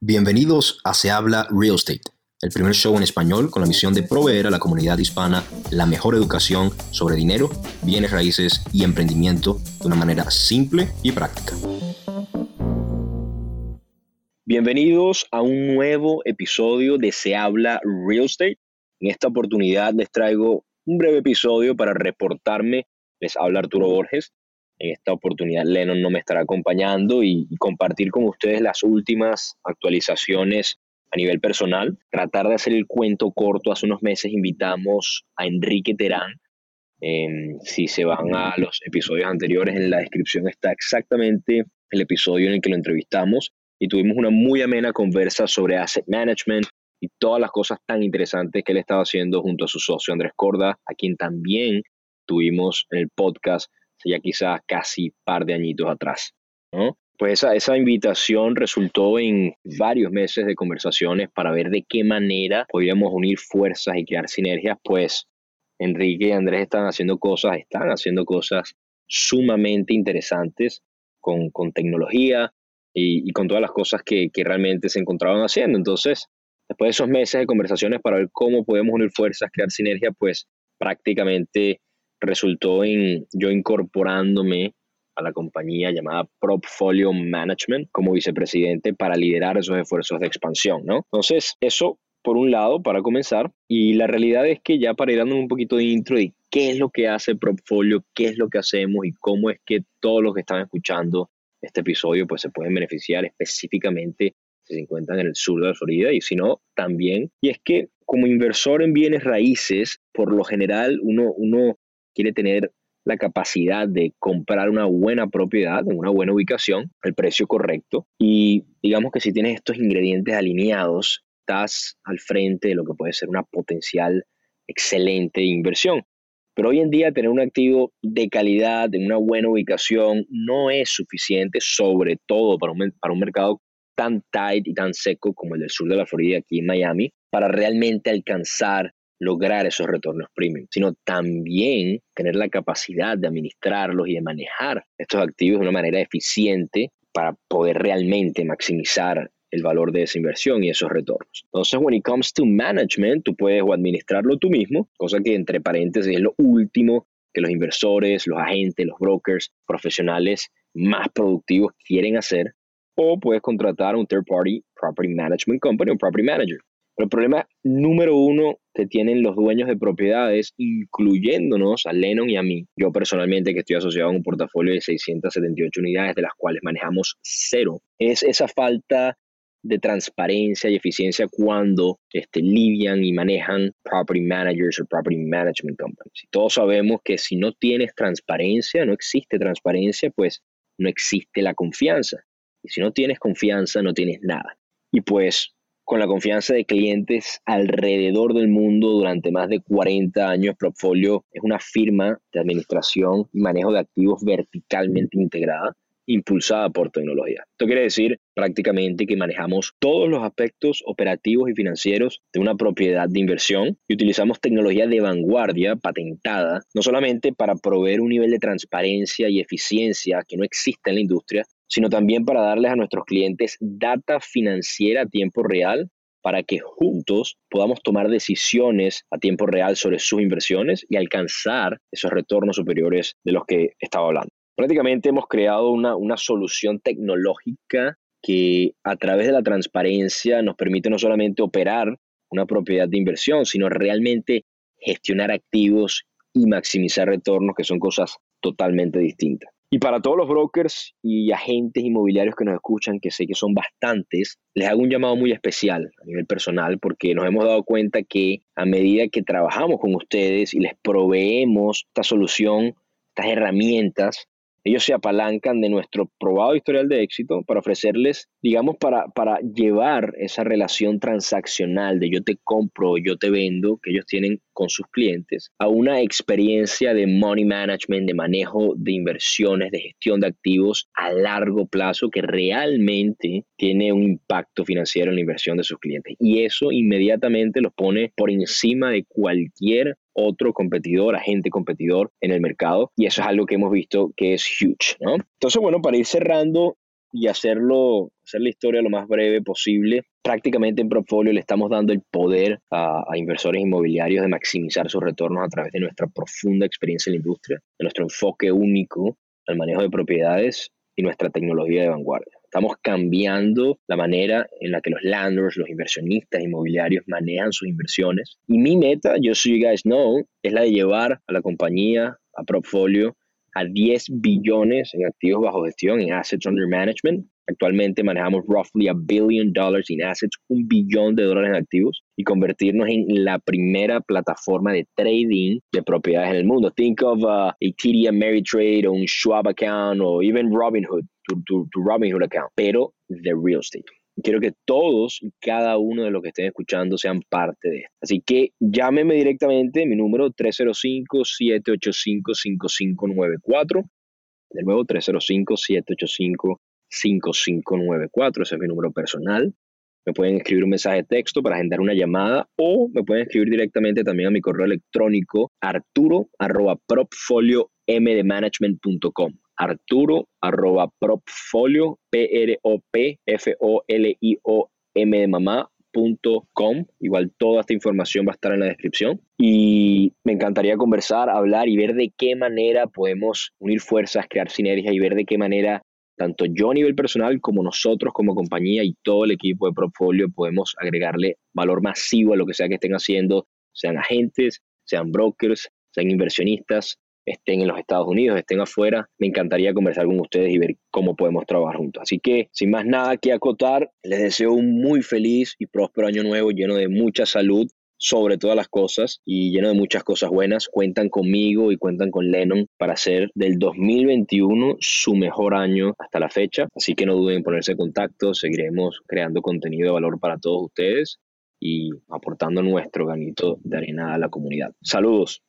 Bienvenidos a Se Habla Real Estate, el primer show en español con la misión de proveer a la comunidad hispana la mejor educación sobre dinero, bienes raíces y emprendimiento de una manera simple y práctica. Bienvenidos a un nuevo episodio de Se Habla Real Estate. En esta oportunidad les traigo un breve episodio para reportarme. Les habla Arturo Borges en esta oportunidad Lennon no me estará acompañando y, compartir con ustedes las últimas actualizaciones a nivel personal. Tratar de hacer el cuento corto. Hace unos meses invitamos a Enrique Terán. Em, si se van a los episodios anteriores, en la descripción está exactamente el episodio en el que lo entrevistamos y tuvimos una muy amena conversa sobre asset management y todas las cosas tan interesantes que él estaba haciendo junto a su socio Andrés Corda, a quien también tuvimos en el podcast ya quizás casi par de añitos atrás, ¿no? Pues esa, esa invitación resultó en varios meses de conversaciones para ver de qué manera podíamos unir fuerzas y crear sinergias, pues Enrique y Andrés están haciendo cosas, están haciendo cosas sumamente interesantes con, con tecnología y, con todas las cosas que, que realmente se encontraban haciendo. Entonces, después de esos meses de conversaciones para ver cómo podemos unir fuerzas, crear sinergia, pues prácticamente resultó en yo incorporándome a la compañía llamada Portfolio Management como vicepresidente para liderar esos esfuerzos de expansión, ¿no? Entonces, eso por un lado, para comenzar, y la realidad es que ya para ir dando un poquito de intro de qué es lo que hace Portfolio, qué es lo que hacemos y cómo es que todos los que están escuchando este episodio pues se pueden beneficiar específicamente si se encuentran en el sur de Florida y si no, también. Y es que como inversor en bienes raíces, por lo general uno, uno quiere tener la capacidad de comprar una buena propiedad en una buena ubicación, el precio correcto y digamos que si tienes estos ingredientes alineados, estás al frente de lo que puede ser una potencial excelente inversión. Pero hoy en día tener un activo de calidad, en una buena ubicación, no es suficiente, sobre todo para un, para un mercado tan tight y tan seco como el del sur de la Florida, aquí en Miami, para realmente alcanzar lograr esos retornos premium, sino también tener la capacidad de administrarlos y de manejar estos activos de una manera eficiente para poder realmente maximizar el valor de esa inversión y esos retornos. Entonces, when it comes to management, tú puedes o administrarlo tú mismo, cosa que entre paréntesis es lo último que los inversores, los agentes, los brokers, profesionales más productivos quieren hacer, o puedes contratar a un third party property management company, un property manager el problema número uno que tienen los dueños de propiedades, incluyéndonos a Lennon y a mí, yo personalmente que estoy asociado a un portafolio de 678 unidades, de las cuales manejamos cero, es esa falta de transparencia y eficiencia cuando este, lidian y manejan property managers o property management companies. Todos sabemos que si no tienes transparencia, no existe transparencia, pues no existe la confianza. Y si no tienes confianza, no tienes nada. Y pues con la confianza de clientes alrededor del mundo durante más de 40 años. Portfolio es una firma de administración y manejo de activos verticalmente integrada, impulsada por tecnología. Esto quiere decir prácticamente que manejamos todos los aspectos operativos y financieros de una propiedad de inversión y utilizamos tecnología de vanguardia patentada, no solamente para proveer un nivel de transparencia y eficiencia que no existe en la industria, sino también para darles a nuestros clientes data financiera a tiempo real para que juntos podamos tomar decisiones a tiempo real sobre sus inversiones y alcanzar esos retornos superiores de los que estaba hablando. Prácticamente hemos creado una, una solución tecnológica que a través de la transparencia nos permite no solamente operar una propiedad de inversión, sino realmente gestionar activos y maximizar retornos, que son cosas totalmente distintas. Y para todos los brokers y agentes inmobiliarios que nos escuchan, que sé que son bastantes, les hago un llamado muy especial a nivel personal porque nos hemos dado cuenta que a medida que trabajamos con ustedes y les proveemos esta solución, estas herramientas, ellos se apalancan de nuestro probado historial de éxito para ofrecerles, digamos, para, para llevar esa relación transaccional de yo te compro, yo te vendo, que ellos tienen con sus clientes, a una experiencia de money management, de manejo de inversiones, de gestión de activos a largo plazo que realmente tiene un impacto financiero en la inversión de sus clientes. Y eso inmediatamente los pone por encima de cualquier otro competidor, agente competidor en el mercado. Y eso es algo que hemos visto que es huge, ¿no? Entonces, bueno, para ir cerrando y hacerlo, hacer la historia lo más breve posible. Prácticamente en Portfolio le estamos dando el poder a, a, inversores inmobiliarios de maximizar sus retornos a través de nuestra profunda experiencia en la industria, de nuestro enfoque único al manejo de propiedades y nuestra tecnología de vanguardia. Estamos cambiando la manera en la que los landlords, los inversionistas inmobiliarios manejan sus inversiones. Y mi meta, yo so you guys know, es la de llevar a la compañía, a Portfolio, a 10 billones en activos bajo gestión, en assets under management. Actualmente manejamos roughly a billion dollars in assets, un billón de dólares en activos y convertirnos en la primera plataforma de trading de propiedades en el mundo. Think of uh, a TD Ameritrade o un Schwab account o even Robinhood, tu, tu, tu account, pero de real estate quiero que todos y cada uno de los que estén escuchando sean parte de esto. Así que llámeme directamente, mi número 305-785-5594. De nuevo, 305-785-5594. Ese es mi número personal. Me pueden escribir un mensaje de texto para agendar una llamada o me pueden escribir directamente también a mi correo electrónico arturo arroba arturo arroba propfolio, P-R-O-P-F-O-L-I-O-M de mamá, Com. Igual toda esta información va a estar en la descripción. Y me encantaría conversar, hablar y ver de qué manera podemos unir fuerzas, crear sinergias y ver de qué manera tanto yo a nivel personal como nosotros como compañía y todo el equipo de Propfolio podemos agregarle valor masivo a lo que sea que estén haciendo, sean agentes, sean brokers, sean inversionistas, estén en los Estados Unidos, estén afuera, me encantaría conversar con ustedes y ver cómo podemos trabajar juntos. Así que, sin más nada que acotar, les deseo un muy feliz y próspero año nuevo lleno de mucha salud sobre todas las cosas y lleno de muchas cosas buenas. Cuentan conmigo y cuentan con Lennon para hacer del 2021 su mejor año hasta la fecha. Así que no duden en ponerse en contacto. Seguiremos creando contenido de valor para todos ustedes y aportando nuestro granito de arena a la comunidad. Saludos.